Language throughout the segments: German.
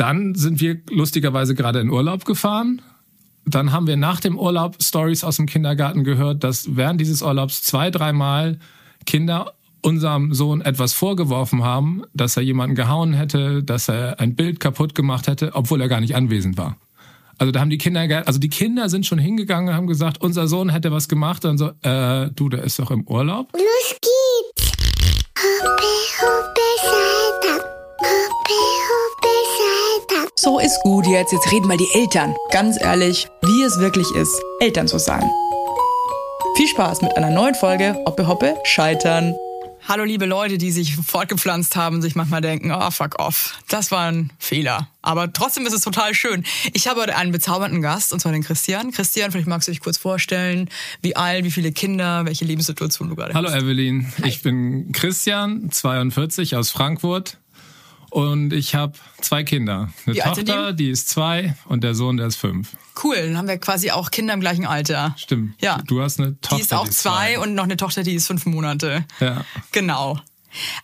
dann sind wir lustigerweise gerade in Urlaub gefahren. Dann haben wir nach dem Urlaub Stories aus dem Kindergarten gehört, dass während dieses Urlaubs zwei, dreimal Kinder unserem Sohn etwas vorgeworfen haben, dass er jemanden gehauen hätte, dass er ein Bild kaputt gemacht hätte, obwohl er gar nicht anwesend war. Also da haben die Kinder, also die Kinder sind schon hingegangen und haben gesagt, unser Sohn hätte was gemacht und so, äh, du, der ist doch im Urlaub. Los geht's! Hoppe, hoppe, Saltab. Hoppe, hoppe, Saltab. So ist gut jetzt. Jetzt reden mal die Eltern. Ganz ehrlich, wie es wirklich ist, Eltern zu sein. Viel Spaß mit einer neuen Folge Hoppe Hoppe Scheitern. Hallo liebe Leute, die sich fortgepflanzt haben, sich manchmal denken, oh fuck off, das war ein Fehler. Aber trotzdem ist es total schön. Ich habe heute einen bezaubernden Gast, und zwar den Christian. Christian, vielleicht magst du dich kurz vorstellen, wie alt, wie viele Kinder, welche Lebenssituation du gerade Hallo hast. Evelyn, ich bin Christian, 42 aus Frankfurt und ich habe zwei Kinder. Eine Wie Tochter, die ist zwei und der Sohn, der ist fünf. Cool, dann haben wir quasi auch Kinder im gleichen Alter. Stimmt. Ja. Du hast eine Tochter. Die ist auch zwei und noch eine Tochter, die ist fünf Monate. Ja. Genau.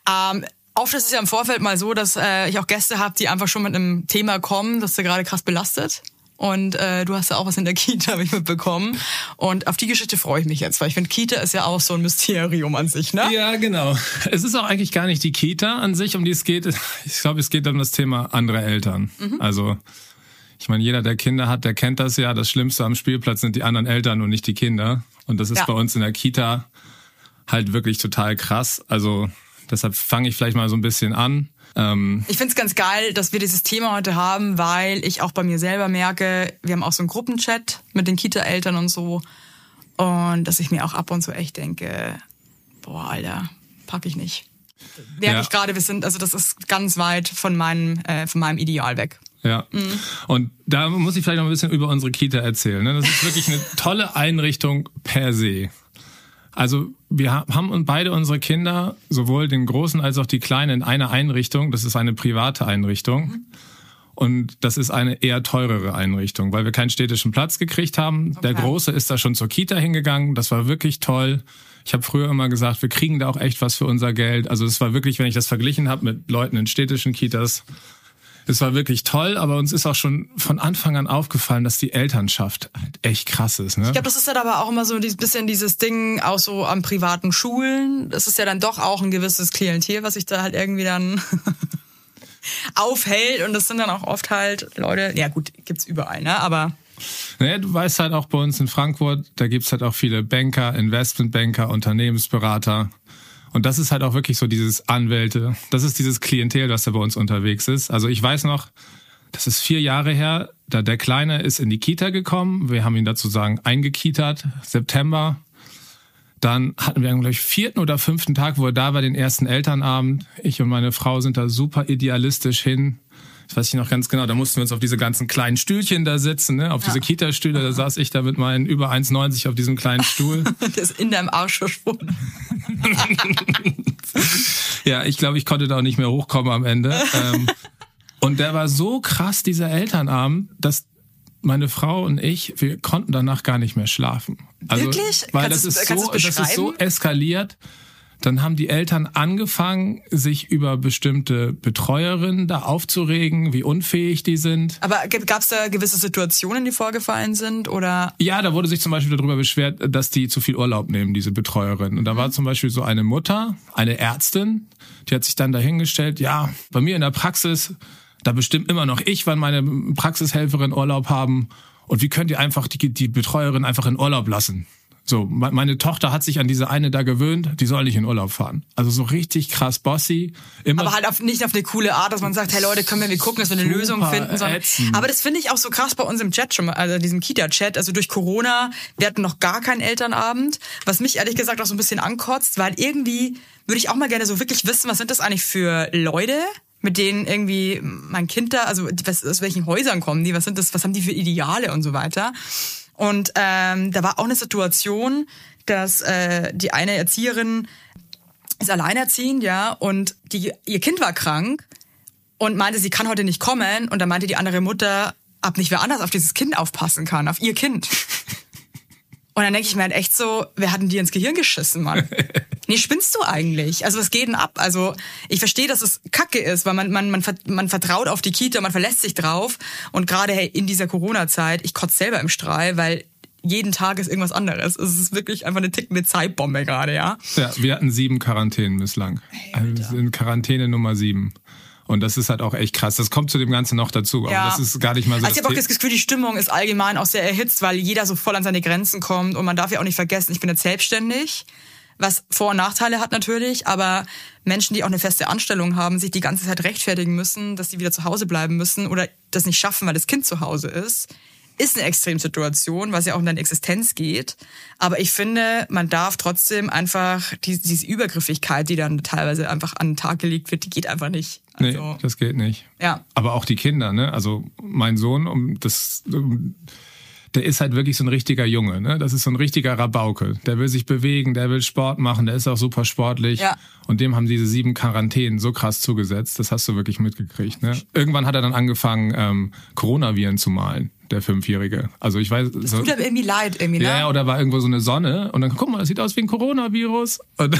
Ähm, oft ist es ja im Vorfeld mal so, dass äh, ich auch Gäste habe, die einfach schon mit einem Thema kommen, das sie gerade krass belastet. Und äh, du hast ja auch was in der Kita, habe ich mitbekommen. Und auf die Geschichte freue ich mich jetzt, weil ich finde, Kita ist ja auch so ein Mysterium an sich, ne? Ja, genau. Es ist auch eigentlich gar nicht die Kita an sich, um die es geht. Ich glaube, es geht um das Thema andere Eltern. Mhm. Also, ich meine, jeder, der Kinder hat, der kennt das ja. Das Schlimmste am Spielplatz sind die anderen Eltern und nicht die Kinder. Und das ist Ja. bei uns in der Kita halt wirklich total krass. Also, deshalb fange ich vielleicht mal so ein bisschen an. Ähm, Ich find's ganz geil, dass wir dieses Thema heute haben, weil ich auch bei mir selber merke, wir haben auch so einen Gruppenchat mit den Kita-Eltern und so. Und dass ich mir auch ab und zu echt denke, boah, Alter, pack ich nicht. Merke Ja. ich gerade, wir sind, also das ist ganz weit von meinem, äh, von meinem Ideal weg. Ja. Und da muss ich vielleicht noch ein bisschen über unsere Kita erzählen. ne? Das ist wirklich eine tolle Einrichtung per se. Also wir ha- haben beide unsere Kinder, sowohl den Großen als auch die Kleinen, in einer Einrichtung. Das ist eine private Einrichtung. Und das ist eine eher teurere Einrichtung, weil wir keinen städtischen Platz gekriegt haben. Der Okay. Große ist da schon zur Kita hingegangen. Das war wirklich toll. Ich habe früher immer gesagt, wir kriegen da auch echt was für unser Geld. Also es war wirklich, wenn ich das verglichen habe mit Leuten in städtischen Kitas, es war wirklich toll, aber uns ist auch schon von Anfang an aufgefallen, dass die Elternschaft halt echt krass ist. Ne? Ich glaube, das ist dann aber auch immer so ein bisschen dieses Ding, auch so an privaten Schulen. Das ist ja dann doch auch ein gewisses Klientel, was sich da halt irgendwie dann aufhält. Und das sind dann auch oft halt Leute, ja gut, gibt's überall, ne? Aber Naja, du weißt halt auch bei uns in Frankfurt, da gibt's halt auch viele Banker, Investmentbanker, Unternehmensberater. Und das ist halt auch wirklich so dieses Anwälte. Das ist dieses Klientel, das da bei uns unterwegs ist. Also ich weiß noch, das ist vier Jahre her, da der Kleine ist in die Kita gekommen. Wir haben ihn dazu sagen eingekitert, September. Dann hatten wir, glaube ich, vierten oder fünften Tag, wo er da war, den ersten Elternabend. Ich und meine Frau sind da super idealistisch hin. Das weiß ich noch ganz genau. Da mussten wir uns auf diese ganzen kleinen Stühlchen da sitzen, ne? auf diese Kita-Stühle. Da saß ich da mit meinen über 1,90 auf diesem kleinen Stuhl. der ist in deinem Arsch verschwunden. Ja, ich glaube, ich konnte da auch nicht mehr hochkommen am Ende. Ähm, und der war so krass, dieser Elternabend, dass meine Frau und ich, wir konnten danach gar nicht mehr schlafen. Also, Wirklich? Weil Kannst das ist, so, das ist so eskaliert. Dann haben die Eltern angefangen, sich über bestimmte Betreuerinnen da aufzuregen, wie unfähig die sind. Aber gab es da gewisse Situationen, die vorgefallen sind? Oder Ja, da wurde sich zum Beispiel darüber beschwert, dass die zu viel Urlaub nehmen, diese Betreuerin. Und da war zum Beispiel so eine Mutter, eine Ärztin, die hat sich dann dahingestellt, ja, bei mir in der Praxis, da bestimmt immer noch ich, wann meine Praxishelferin Urlaub haben. Und wie könnt ihr einfach die, die Betreuerin einfach in Urlaub lassen? So, me- meine Tochter hat sich an diese eine da gewöhnt, die soll nicht in Urlaub fahren. Also so richtig krass bossy. Immer aber halt auf, nicht auf eine coole Art, dass man sagt, hey Leute, können wir, gucken, dass wir eine Lösung finden. Sondern, aber das finde ich auch so krass bei uns im Chat schon mal, also diesem Kita-Chat. Also durch Corona, wir hatten noch gar keinen Elternabend, was mich ehrlich gesagt auch so ein bisschen ankotzt, weil irgendwie würde ich auch mal gerne so wirklich wissen, was sind das eigentlich für Leute? mit denen irgendwie mein Kind da, also was, aus welchen Häusern kommen die, was sind das, was haben die für Ideale und so weiter. Und ähm, da war auch eine Situation, dass äh, die eine Erzieherin ist alleinerziehend, ja, und die, ihr Kind war krank und meinte, sie kann heute nicht kommen. Und dann meinte die andere Mutter, ab nicht wer anders auf dieses Kind aufpassen kann, auf ihr Kind. Und dann denke ich mir halt echt so, wer hat denn die ins Gehirn geschissen, Mann? Nee, spinnst du eigentlich? Also was geht denn ab? Also ich verstehe, dass es Kacke ist, weil man, man, man, man vertraut auf die Kita, man verlässt sich drauf. Und gerade hey, in dieser Corona-Zeit, ich kotze selber im Strahl, weil jeden Tag ist irgendwas anderes. Es ist wirklich einfach eine tickende Zeitbombe gerade, ja. Ja, wir hatten sieben Quarantänen bislang. Also wir sind Quarantäne Nummer sieben. Und das ist halt auch echt krass. Das kommt zu dem Ganzen noch dazu. Aber das ist gar nicht mal so. Also ich habe auch das Gefühl, die Stimmung ist allgemein auch sehr erhitzt, weil jeder so voll an seine Grenzen kommt. Und man darf ja auch nicht vergessen, ich bin jetzt selbstständig, was Vor- und Nachteile hat natürlich. Aber Menschen, die auch eine feste Anstellung haben, sich die ganze Zeit rechtfertigen müssen, dass sie wieder zu Hause bleiben müssen oder das nicht schaffen, weil das Kind zu Hause ist, ist eine Extremsituation, was ja auch um deine Existenz geht. Aber ich finde, man darf trotzdem einfach die, diese Übergriffigkeit, die dann teilweise einfach an den Tag gelegt wird, die geht einfach nicht. Nee, Also, das geht nicht. ja. Aber auch die Kinder, ne? Also mein Sohn, um das, um, der ist halt wirklich so ein richtiger Junge, ne? Das ist so ein richtiger Rabauke. Der will sich bewegen, der will Sport machen, der ist auch super sportlich. Ja. Und dem haben diese sieben Quarantänen so krass zugesetzt. Das hast du wirklich mitgekriegt, ne? Irgendwann hat er dann angefangen, ähm, Coronaviren zu malen, der Fünfjährige. Also ich weiß, so, Tut aber irgendwie leid, irgendwie, ne? ja, oder war irgendwo so eine Sonne und dann guck mal, das sieht aus wie ein Coronavirus. Und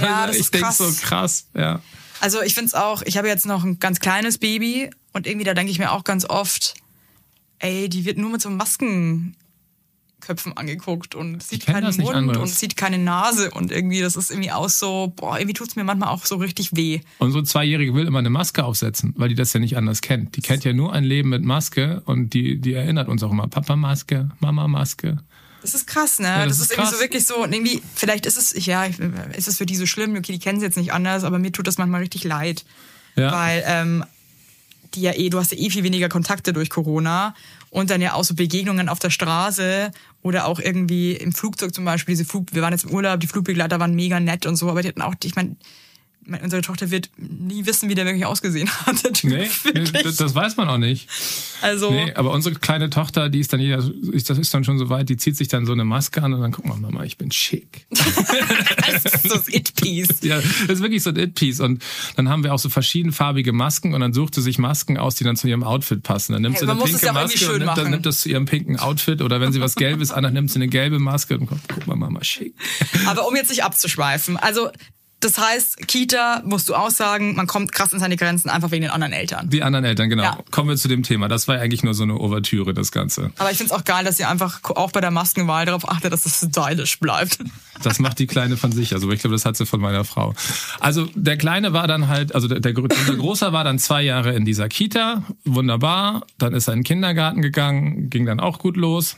Ja, das ich ist krass. so krass, ja. Also ich find's auch, ich habe jetzt noch ein ganz kleines Baby und irgendwie da denke ich mir auch ganz oft, ey, die wird nur mit so Maskenköpfen angeguckt und sieht keinen Mund anderes. und sieht keine Nase und irgendwie, das ist irgendwie auch so, boah, irgendwie tut's mir manchmal auch so richtig weh. Unsere Zweijährige will immer eine Maske aufsetzen, weil die das ja nicht anders kennt. Die kennt ja nur ein Leben mit Maske und die, die erinnert uns auch immer, Papa Maske, Mama Maske. Das ist krass, ne? das das, ist ist, irgendwie so wirklich so, und irgendwie, vielleicht ist es, ja, ist es für die so schlimm, okay, die kennen es jetzt nicht anders, aber mir tut das manchmal richtig leid. Ja. Weil, ähm, die ja eh, du hast ja eh viel weniger Kontakte durch Corona und dann ja auch so Begegnungen auf der Straße oder auch irgendwie im Flugzeug zum Beispiel, diese Flug, wir waren jetzt im Urlaub, die Flugbegleiter waren mega nett und so, aber die hatten auch, ich meine, meine, unsere Tochter wird nie wissen, wie der wirklich ausgesehen hat. Der Typ, Nee, nee das, weiß man auch nicht. also, Nee, aber unsere kleine Tochter, die ist dann jeder, ist- das ist dann schon so weit, die zieht sich dann so eine Maske an und dann guck mal, Mama, ich bin schick. das ist so das It-Piece. Ja, das ist wirklich so ein It-Piece. Und dann haben wir auch so verschiedenfarbige Masken und dann sucht sie sich Masken aus, die dann zu ihrem Outfit passen. Dann nimmt Hey, sie eine pinke Maske und nimmt, dann nimmt das zu ihrem pinken Outfit. Oder wenn sie was Gelbes an, dann nimmt sie eine gelbe Maske und guck mal, Mama, schick. Aber um jetzt nicht abzuschweifen, also das heißt, Kita, musst du auch sagen, man kommt krass in seine Grenzen einfach wegen den anderen Eltern. Die anderen Eltern, genau. Ja. Kommen wir zu dem Thema. Das war eigentlich nur so eine Ouvertüre, das Ganze. Aber ich find's auch geil, dass ihr einfach auch bei der Maskenwahl darauf achtet, dass es stylisch bleibt. Das macht die Kleine von sich. Also ich glaube, das hat sie von meiner Frau. Also der Kleine war dann halt, also der, der, unser Großer war dann zwei Jahre in dieser Kita. Wunderbar. Dann ist er in den Kindergarten gegangen, ging dann auch gut los.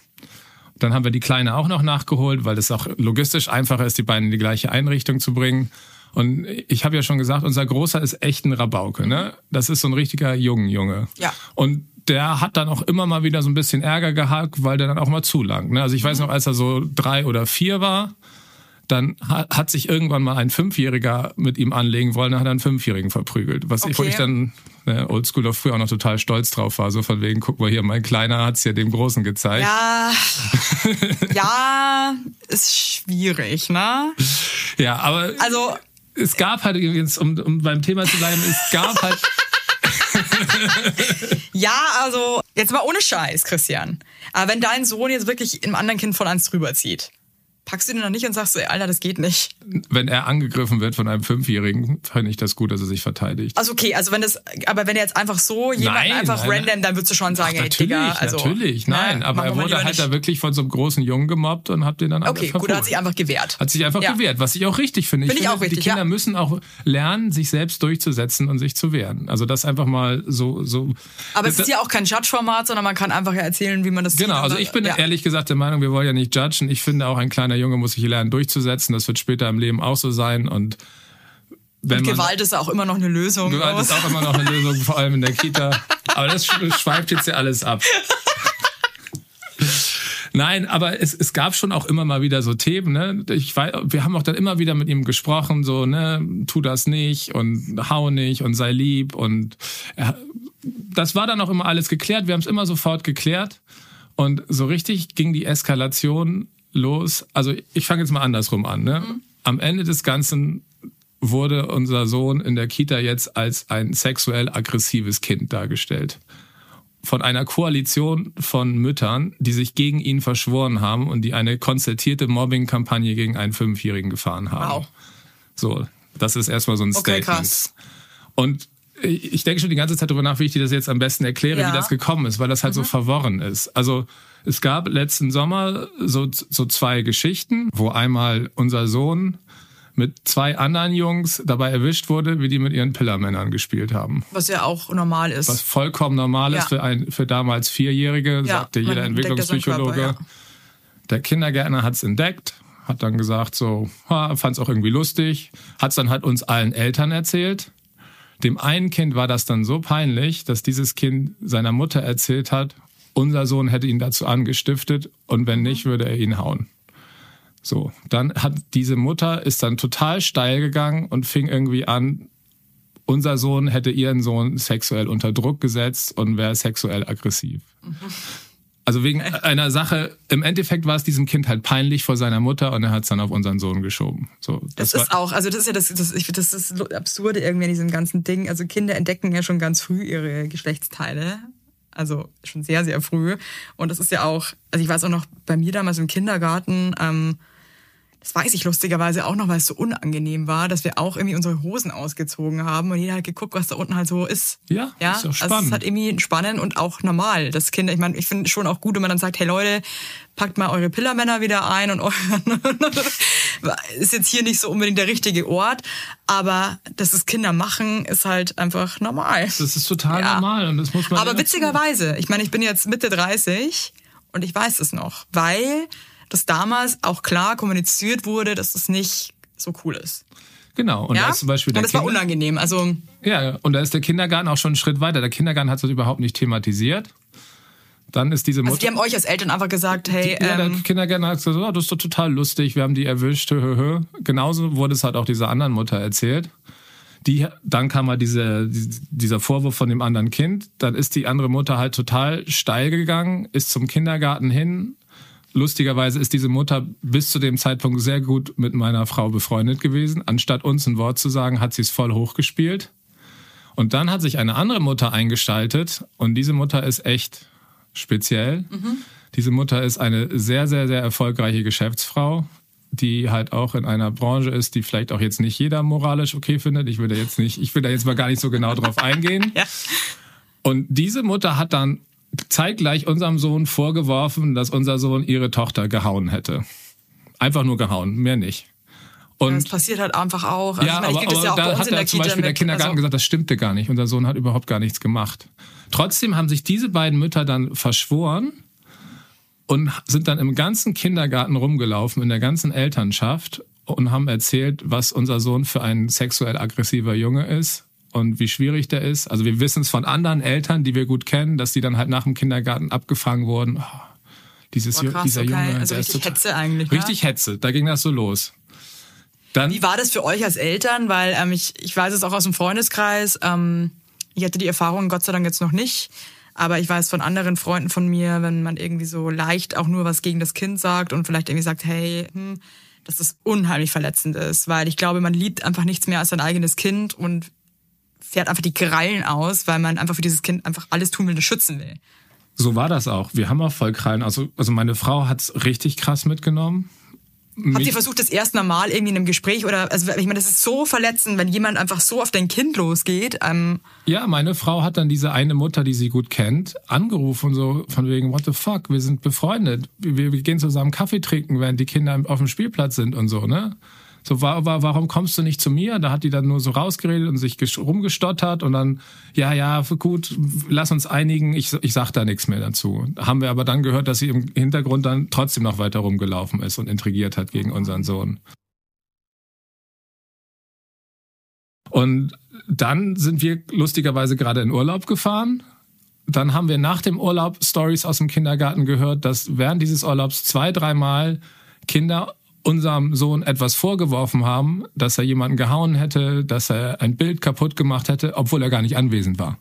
Dann haben wir die Kleine auch noch nachgeholt, weil es auch logistisch einfacher ist, die beiden in die gleiche Einrichtung zu bringen. Und ich habe ja schon gesagt, unser Großer ist echt ein Rabauke, ne? Das ist so ein richtiger Jungenjunge. Ja. Und der hat dann auch immer mal wieder so ein bisschen Ärger gehabt, weil der dann auch mal zulangt. Ne? Also ich weiß noch, als er so drei oder vier war, dann ha- hat sich irgendwann mal ein Fünfjähriger mit ihm anlegen wollen, dann hat er einen Fünfjährigen verprügelt. Was ich, wo Okay. ich dann ne, Oldschool auf früher auch noch total stolz drauf war. So von wegen, guck mal hier, mein Kleiner hat's ja dem Großen gezeigt. Ja, ja, ist schwierig, ne? Ja, aber Also, es gab halt übrigens, um, um beim Thema zu bleiben, es gab halt ja, also, jetzt mal ohne Scheiß, Christian. Aber wenn dein Sohn jetzt wirklich einem anderen Kind von eins drüber zieht, packst du den noch nicht und sagst so, ey, Alter, das geht nicht. wenn er angegriffen wird von einem Fünfjährigen, finde ich das gut, dass er sich verteidigt. Also okay, also wenn das, aber wenn er jetzt einfach so jemanden Nein, einfach nein, random, dann würdest du schon sagen, ey, natürlich, Digga, also. natürlich, ne, nein, aber machen er wurde halt da wirklich von so einem großen Jungen gemobbt und hat den dann Okay, gut, er hat sich einfach gewehrt. Hat sich einfach Ja. gewehrt, was ich auch richtig finde. Finde ich finde, auch richtig, Die Kinder ja. müssen auch lernen, sich selbst durchzusetzen und sich zu wehren. Also das einfach mal so so. Aber es ist ja auch kein Judge-Format, sondern man kann einfach ja erzählen, wie man das Genau, also ich bin ja. ehrlich gesagt der Meinung, wir wollen ja nicht judgen. Ich finde auch ein kleiner Junge muss sich lernen durchzusetzen. Das wird später im Leben auch so sein und wenn Und man Gewalt ist auch immer noch eine Lösung. Gewalt ist auch immer noch eine Lösung, vor allem in der Kita. Aber das sch- schweift jetzt ja alles ab. Nein, aber es, es gab schon auch immer mal wieder so Themen. Ne? Ich weiß, wir haben auch dann immer wieder mit ihm gesprochen, so ne, tu das nicht und hau nicht und sei lieb und er, das war dann auch immer alles geklärt. Wir haben es immer sofort geklärt und so richtig ging die Eskalation los. Also ich fange jetzt mal andersrum an. Ne? Am Ende des Ganzen wurde unser Sohn in der Kita jetzt als ein sexuell aggressives Kind dargestellt. Von einer Koalition von Müttern, die sich gegen ihn verschworen haben und die eine konzertierte Mobbing-Kampagne gegen einen Fünfjährigen gefahren haben. Wow. So, das ist erstmal so ein Okay, Statement. krass. Und ich denke schon die ganze Zeit darüber nach, wie ich dir das jetzt am besten erkläre, Ja. Mhm. wie das gekommen ist, weil das halt so verworren ist. Also es gab letzten Sommer so, so zwei Geschichten, wo einmal unser Sohn mit zwei anderen Jungs dabei erwischt wurde, wie die mit ihren Pillermännern gespielt haben. Was ja auch normal ist. Was vollkommen normal Ja. ist für, ein, für damals Vierjährige, Ja, sagte jeder Entwicklungspsychologe. Körper. Der Kindergärtner hat es entdeckt, hat dann gesagt, so, fand es auch irgendwie lustig, hat es dann halt uns allen Eltern erzählt. Dem einen Kind war das dann so peinlich, dass dieses Kind seiner Mutter erzählt hat, unser Sohn hätte ihn dazu angestiftet und wenn nicht, würde er ihn hauen. So, dann hat diese Mutter ist dann total steil gegangen und fing irgendwie an, unser Sohn hätte ihren Sohn sexuell unter Druck gesetzt und wäre sexuell aggressiv. Also wegen einer Sache, im Endeffekt war es diesem Kind halt peinlich vor seiner Mutter und er hat es dann auf unseren Sohn geschoben. So, Das, war, ist auch, also das ist ja das, das, ich, das ist das Absurde irgendwie an diesem ganzen Ding. Also Kinder entdecken ja schon ganz früh ihre Geschlechtsteile. Also schon sehr, sehr früh. Und das ist ja auch, also ich weiß auch noch bei mir damals im Kindergarten, ähm, das weiß ich lustigerweise auch noch, weil es so unangenehm war, dass wir auch irgendwie unsere Hosen ausgezogen haben und jeder hat geguckt, was da unten halt so ist. Ja, ja. ist doch Also es spannend. ist halt irgendwie spannend und auch normal, dass Kinder, ich meine, ich finde schon auch gut, wenn man dann sagt, hey Leute, packt mal eure Pillermänner wieder ein und euren, ist jetzt hier nicht so unbedingt der richtige Ort, aber dass es Kinder machen, ist halt einfach normal. das ist total Ja. normal und das muss man. Aber witzigerweise, ich meine, ich bin jetzt Mitte 30 und ich weiß es noch, weil das damals auch klar kommuniziert wurde, dass es nicht so cool ist. Genau. Und ja? da ist zum Beispiel der und das war unangenehm. Also Ja, und da ist der Kindergarten auch schon einen Schritt weiter. Der Kindergarten hat das überhaupt nicht thematisiert. Dann ist diese Mutter. Also die haben euch als Eltern einfach gesagt, hey, ja, der ähm, Kindergärtner hat gesagt, oh, das ist doch total lustig, wir haben die erwischt. Hö, hö, hö. Genauso wurde es halt auch dieser anderen Mutter erzählt. Die, dann kam mal diese, dieser Vorwurf von dem anderen Kind. Dann ist die andere Mutter halt total steil gegangen, ist zum Kindergarten hin. Lustigerweise ist diese Mutter bis zu dem Zeitpunkt sehr gut mit meiner Frau befreundet gewesen. Anstatt uns ein Wort zu sagen, hat sie es voll hochgespielt. Und dann hat sich eine andere Mutter eingeschaltet und diese Mutter ist echt speziell. Diese Mutter ist eine sehr, sehr, sehr erfolgreiche Geschäftsfrau, die halt auch in einer Branche ist, die vielleicht auch jetzt nicht jeder moralisch okay findet. Ich will da jetzt nicht, ich will da jetzt mal gar nicht so genau drauf eingehen. ja. Und diese Mutter hat dann zeitgleich unserem Sohn vorgeworfen, dass unser Sohn ihre Tochter gehauen hätte. Einfach nur gehauen, mehr nicht. Und das passiert halt einfach auch. Also ja, meine, aber, aber ja auch da hat der ja zum Beispiel der mit. Kindergarten also, gesagt, das stimmte gar nicht. Unser Sohn hat überhaupt gar nichts gemacht. Trotzdem haben sich diese beiden Mütter dann verschworen und sind dann im ganzen Kindergarten rumgelaufen, in der ganzen Elternschaft und haben erzählt, was unser Sohn für ein sexuell aggressiver Junge ist und wie schwierig der ist. Also wir wissen es von anderen Eltern, die wir gut kennen, dass die dann halt nach dem Kindergarten abgefangen wurden. Oh, dieses, Ju- krass, dieser okay. Junge, Also richtig total, Hetze eigentlich, ne? Richtig Hetze, da ging das so los. Dann, Wie war das für euch als Eltern? Weil ähm, ich, ich weiß es auch aus dem Freundeskreis. Ähm, ich hatte die Erfahrung Gott sei Dank jetzt noch nicht. Aber ich weiß von anderen Freunden von mir, wenn man irgendwie so leicht auch nur was gegen das Kind sagt und vielleicht irgendwie sagt, hey, hm, dass das unheimlich verletzend ist. Weil ich glaube, man liebt einfach nichts mehr als sein eigenes Kind und fährt einfach die Krallen aus, weil man einfach für dieses Kind einfach alles tun will und es schützen will. So war das auch. Wir haben auch voll Krallen. Also, also meine Frau hat's richtig krass mitgenommen. Habt Mich- ihr versucht, das erst normal irgendwie in einem Gespräch oder, also ich meine, das ist so verletzend, wenn jemand einfach so auf dein Kind losgeht. Ähm, Ja, meine Frau hat dann diese eine Mutter, die sie gut kennt, angerufen, so von wegen, what the fuck, wir sind befreundet. Wir, wir gehen zusammen Kaffee trinken, während die Kinder auf dem Spielplatz sind und so, ne? So, wa wa warum kommst du nicht zu mir? Da hat die dann nur so rausgeredet und sich rumgestottert und dann, ja, ja, gut, lass uns einigen, ich, ich sag da nichts mehr dazu. Haben wir aber dann gehört, dass sie im Hintergrund dann trotzdem noch weiter rumgelaufen ist und intrigiert hat gegen unseren Sohn. Und dann sind wir lustigerweise gerade in Urlaub gefahren. Dann haben wir nach dem Urlaub Stories aus dem Kindergarten gehört, dass während dieses Urlaubs zwei, dreimal Kinder unserem Sohn etwas vorgeworfen haben, dass er jemanden gehauen hätte, dass er ein Bild kaputt gemacht hätte, obwohl er gar nicht anwesend war.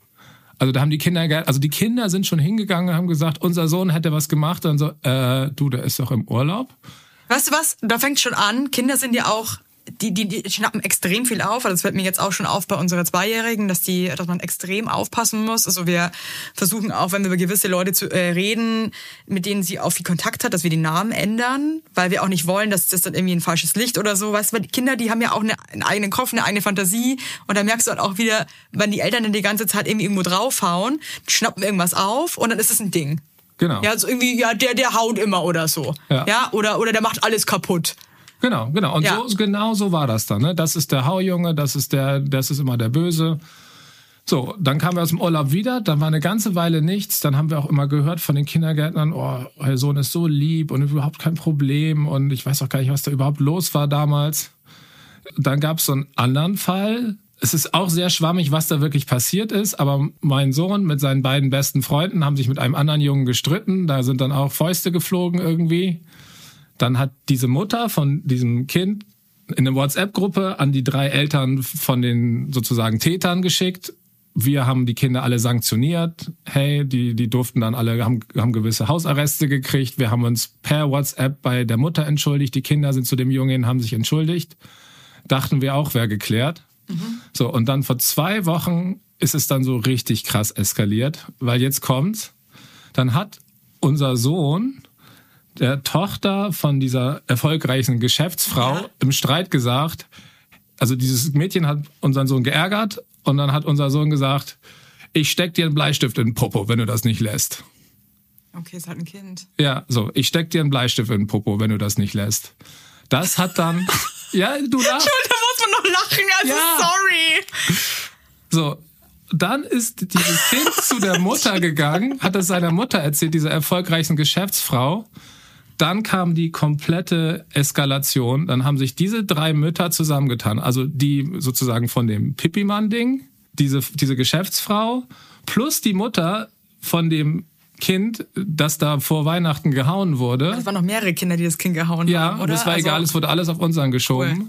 Also da haben die Kinder, also die Kinder sind schon hingegangen und haben gesagt, unser Sohn hätte was gemacht und so, äh, du, der ist doch im Urlaub. Weißt du was? Da fängt schon an. Kinder sind ja auch, die, die, die schnappen extrem viel auf. Also das fällt mir jetzt auch schon auf bei unserer Zweijährigen, dass die, dass man extrem aufpassen muss. Also wir versuchen auch, wenn wir über gewisse Leute zu äh, reden, mit denen sie auch viel Kontakt hat, dass wir die Namen ändern, weil wir auch nicht wollen, dass das dann irgendwie ein falsches Licht oder so. Weißt du, weil die Kinder, die haben ja auch eine, einen eigenen Kopf, eine eigene Fantasie. Und da merkst du halt auch wieder, wenn die Eltern dann die ganze Zeit irgendwie irgendwo draufhauen, schnappen irgendwas auf und dann ist es ein Ding. Genau. Ja, also irgendwie, ja, der, der haut immer oder so. Ja. ja oder, oder der macht alles kaputt. Genau, genau. Und Ja. so, genau so war das dann. Ne? Das ist der Haujunge, das ist der, das ist immer der Böse. So, dann kamen wir aus dem Urlaub wieder, dann war eine ganze Weile nichts. Dann haben wir auch immer gehört von den Kindergärtnern, oh, euer Sohn ist so lieb und überhaupt kein Problem und ich weiß auch gar nicht, was da überhaupt los war damals. Dann gab es so einen anderen Fall. Es ist auch sehr schwammig, was da wirklich passiert ist, aber mein Sohn mit seinen beiden besten Freunden haben sich mit einem anderen Jungen gestritten. Da sind dann auch Fäuste geflogen irgendwie. Dann hat diese Mutter von diesem Kind in eine WhatsApp-Gruppe an die drei Eltern von den sozusagen Tätern geschickt. Wir haben die Kinder alle sanktioniert. Hey, die, die durften dann alle, haben, haben gewisse Hausarreste gekriegt. Wir haben uns per WhatsApp bei der Mutter entschuldigt. Die Kinder sind zu dem Jungen, hin, haben sich entschuldigt. Dachten wir auch, wäre geklärt. So, und dann vor zwei Wochen ist es dann so richtig krass eskaliert, weil jetzt kommt's. Dann hat unser Sohn der Tochter von dieser erfolgreichen Geschäftsfrau Ja. im Streit gesagt, also dieses Mädchen hat unseren Sohn geärgert und dann hat unser Sohn gesagt, ich steck dir einen Bleistift in den Popo, wenn du das nicht lässt. Okay, ist halt ein Kind. Ja, so, ich steck dir einen Bleistift in den Popo, wenn du das nicht lässt. Das hat dann, ja, du lachst. Da muss man noch lachen, also Ja. sorry. So, dann ist dieses Kind zu der Mutter gegangen, hat es seiner Mutter erzählt, dieser erfolgreichen Geschäftsfrau. Dann kam die komplette Eskalation. Dann haben sich diese drei Mütter zusammengetan. Also die sozusagen von dem Pippimann-Ding, diese, diese Geschäftsfrau, plus die Mutter von dem Kind, das da vor Weihnachten gehauen wurde. Es waren noch mehrere Kinder, die das Kind gehauen Ja, haben, oder? das war Also- egal, es wurde alles auf unseren geschoben. Cool.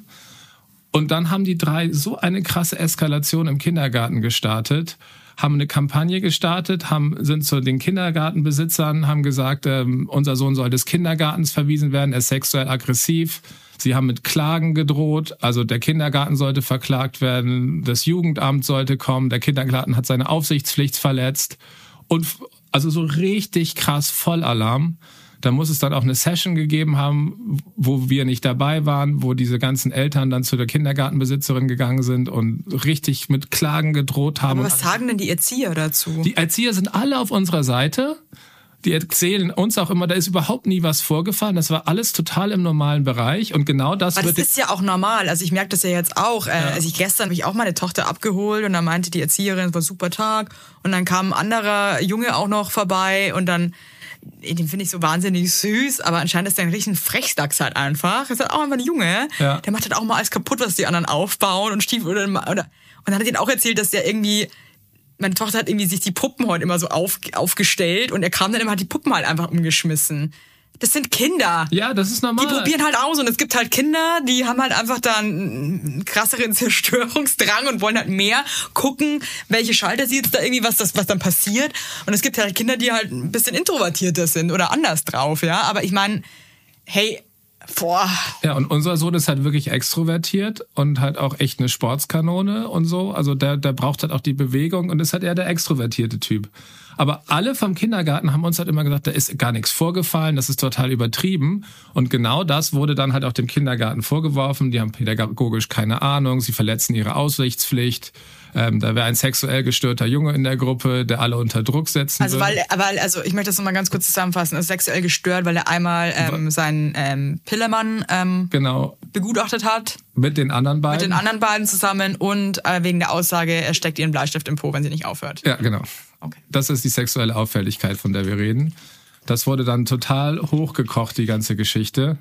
Und dann haben die drei so eine krasse Eskalation im Kindergarten gestartet, haben eine Kampagne gestartet, haben, sind zu den Kindergartenbesitzern, haben gesagt, ähm, unser Sohn soll des Kindergartens verwiesen werden, er ist sexuell aggressiv. Sie haben mit Klagen gedroht, also der Kindergarten sollte verklagt werden, das Jugendamt sollte kommen, der Kindergarten hat seine Aufsichtspflicht verletzt. Und also so richtig krass Vollalarm. Da muss es dann auch eine Session gegeben haben, wo wir nicht dabei waren, wo diese ganzen Eltern dann zu der Kindergartenbesitzerin gegangen sind und richtig mit Klagen gedroht haben. Aber was sagen denn die Erzieher dazu? Die Erzieher sind alle auf unserer Seite. Die erzählen uns auch immer, da ist überhaupt nie was vorgefallen. Das war alles total im normalen Bereich. Und genau das Weil das ist ja auch normal. Also ich merke das ja jetzt auch. Äh, Also ich gestern habe ich auch meine Tochter abgeholt und dann meinte die Erzieherin, es war ein super Tag. Und dann kam ein anderer Junge auch noch vorbei und dann, den finde ich so wahnsinnig süß, aber anscheinend ist der ein riesen Frechdachs halt einfach. Ist halt auch einfach ein Junge. Ja. Der macht halt auch mal alles kaputt, was die anderen aufbauen und Stiefel oder, oder und dann hat er auch erzählt, dass der irgendwie meine Tochter hat irgendwie sich die Puppen heute immer so auf, aufgestellt und er kam dann immer, hat die Puppen halt einfach umgeschmissen. Das sind Kinder. ja, das ist normal. Die probieren halt aus und es gibt halt Kinder, die haben halt einfach da einen krasseren Zerstörungsdrang und wollen halt mehr gucken, welche Schalter sie jetzt da irgendwie, was das, was dann passiert. Und es gibt halt Kinder, die halt ein bisschen introvertierter sind oder anders drauf, ja. Aber ich meine, hey, boah, Ja, und unser Sohn ist halt wirklich extrovertiert und halt auch echt eine Sportskanone und so. Also der, der braucht halt auch die Bewegung und ist halt eher der extrovertierte Typ. Aber alle vom Kindergarten haben uns halt immer gesagt, da ist gar nichts vorgefallen, das ist total übertrieben. Und genau das wurde dann halt auch dem Kindergarten vorgeworfen. Die haben pädagogisch keine Ahnung, sie verletzen ihre Aussichtspflicht. Ähm, da wäre ein sexuell gestörter Junge in der Gruppe, der alle unter Druck setzen Also würde. weil, weil, also ich möchte das nochmal ganz kurz zusammenfassen. Er ist sexuell gestört, weil er einmal ähm, seinen ähm, Pillermann ähm, Genau, begutachtet hat mit den anderen beiden. mit den anderen beiden zusammen und äh, wegen der Aussage, er steckt ihren Bleistift im Po, wenn sie nicht aufhört. Ja, genau. Okay. Das ist die sexuelle Auffälligkeit, von der wir reden. Das wurde dann total hochgekocht, die ganze Geschichte.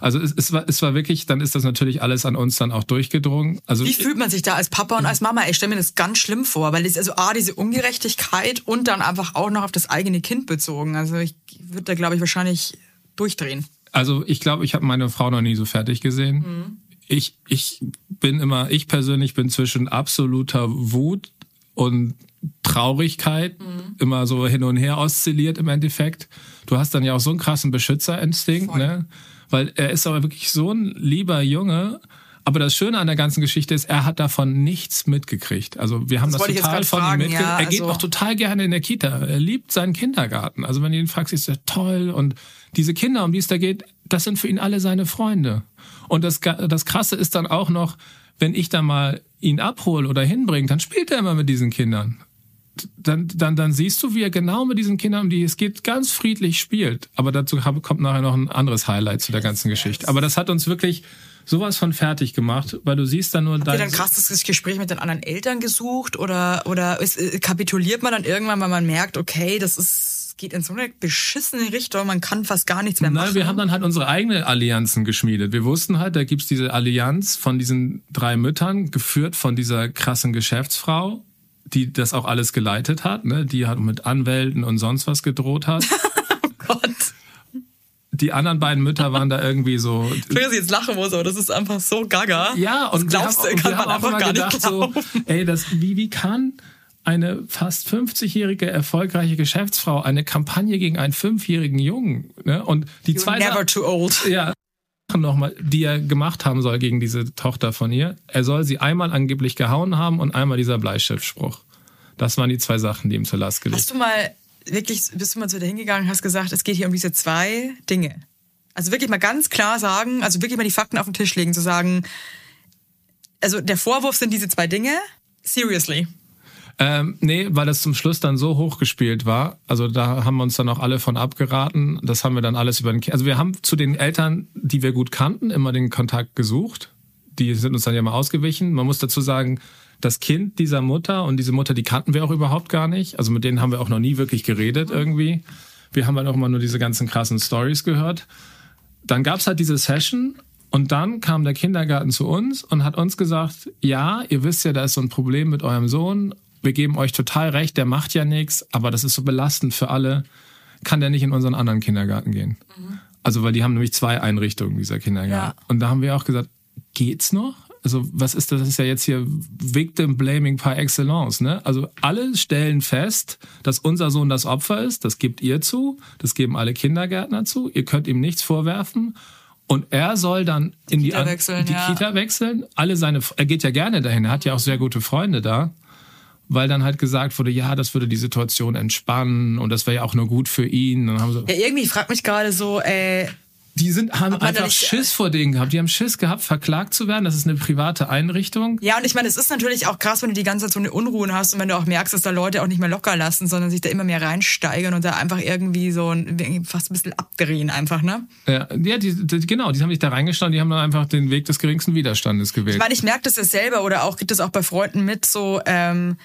Also es, es, war, es war wirklich, dann ist das natürlich alles an uns dann auch durchgedrungen. Also Wie fühlt man sich da als Papa und als Mama? Ich stelle mir das ganz schlimm vor, weil es also A, diese Ungerechtigkeit und dann einfach auch noch auf das eigene Kind bezogen. Also ich würde da, glaube ich, wahrscheinlich durchdrehen. Also ich glaube, ich habe meine Frau noch nie so fertig gesehen. Ich, ich bin immer, ich persönlich bin zwischen absoluter Wut und Traurigkeit immer so hin und her oszilliert im Endeffekt. Du hast dann ja auch so einen krassen Beschützerinstinkt, Voll. ne? Weil er ist aber wirklich so ein lieber Junge, Aber das Schöne an der ganzen Geschichte ist, er hat davon nichts mitgekriegt. Also wir haben das, jetzt total von ihm fragen, mitgekriegt. ja, er geht also- auch total gerne in der Kita. Er liebt seinen Kindergarten. Also wenn du ihn fragst, ist er toll. Und diese Kinder, um die es da geht, das sind für ihn alle seine Freunde. Und das, das Krasse ist dann auch noch, wenn ich dann mal ihn abhole oder hinbringe, dann spielt er immer mit diesen Kindern dann, dann, dann siehst du, wie er genau mit diesen Kindern, um die es geht, ganz friedlich spielt. Aber dazu kommt nachher noch ein anderes Highlight zu der ganzen Geschichte. Aber das hat uns wirklich sowas von fertig gemacht, weil du siehst dann nur Habt ihr dein- dann krass das Gespräch mit den anderen Eltern gesucht oder, oder ist, äh, kapituliert man dann irgendwann, weil man merkt, okay, das ist, geht in so eine beschissene Richtung, man kann fast gar nichts mehr machen. Nein, wir haben dann halt unsere eigenen Allianzen geschmiedet. Wir wussten halt, da gibt's diese Allianz von diesen drei Müttern, geführt von dieser krassen Geschäftsfrau, die das auch alles geleitet hat, ne? die halt mit Anwälten und sonst was gedroht hat. Gott. Die anderen beiden Mütter waren da irgendwie so Ich will, dass ich jetzt lachen muss, aber das ist einfach so gaga. Ja, und das glaubst haben, du, kann man einfach gar gedacht, nicht so, glauben. ey, das, wie, wie kann eine fast 50-jährige erfolgreiche Geschäftsfrau eine Kampagne gegen einen fünfjährigen Jungen, ne? Und die You're zwei never too old. ja, nochmal, die er gemacht haben soll gegen diese Tochter von ihr. Er soll sie einmal angeblich gehauen haben und einmal dieser Bleistiftspruch. Das waren die zwei Sachen, die ihm zur Last gelegt Hast du mal wirklich, bist du mal zu dir hingegangen und hast gesagt, es geht hier um diese zwei Dinge? Also wirklich mal ganz klar sagen, also wirklich mal die Fakten auf den Tisch legen, zu sagen, also der Vorwurf sind diese zwei Dinge. Seriously. Ähm, nee, weil das zum Schluss dann so hochgespielt war. Also da haben wir uns dann auch alle von abgeraten. Das haben wir dann alles über den Ki Also wir haben zu den Eltern, die wir gut kannten, immer den Kontakt gesucht. Die sind uns dann ja mal ausgewichen. Man muss dazu sagen, das Kind dieser Mutter und diese Mutter, die kannten wir auch überhaupt gar nicht. Also mit denen haben wir auch noch nie wirklich geredet irgendwie. Wir haben halt auch immer nur diese ganzen krassen Stories gehört. Dann gab's halt diese Session und dann kam der Kindergarten zu uns und hat uns gesagt, ja, ihr wisst ja, da ist so ein Problem mit eurem Sohn. Wir geben euch total recht, der macht ja nichts, aber das ist so belastend für alle. Kann der nicht in unseren anderen Kindergarten gehen? Also, weil die haben nämlich zwei Einrichtungen, dieser Kindergarten. Ja. Und da haben wir auch gesagt, geht's noch? Also, was ist das? Das ist ja jetzt hier Victim Blaming par excellence, ne? Also, alle stellen fest, dass unser Sohn das Opfer ist. Das gebt ihr zu. Das geben alle Kindergärtner zu. Ihr könnt ihm nichts vorwerfen. Und er soll dann in die, Kita an- wechseln, die ja. Kita wechseln. Alle seine, er geht ja gerne dahin. Er hat ja auch sehr gute Freunde da. Weil dann halt gesagt wurde, ja, das würde die Situation entspannen und das wäre ja auch nur gut für ihn. Ja, irgendwie fragt mich gerade so, äh, die sind, haben da einfach nicht- Schiss vor denen gehabt. Die haben Schiss gehabt, verklagt zu werden. Das ist eine private Einrichtung. ja, und ich meine, es ist natürlich auch krass, wenn du die ganze Zeit so eine Unruhen hast und wenn du auch merkst, dass da Leute auch nicht mehr locker lassen, sondern sich da immer mehr reinsteigern und da einfach irgendwie so ein, fast ein bisschen abdrehen einfach, ne? Ja, ja die, die, genau, die haben sich da reingestanden, die haben dann einfach den Weg des geringsten Widerstandes gewählt. Ich meine, ich merke das ja selber oder auch gibt es auch bei Freunden mit so, ähm,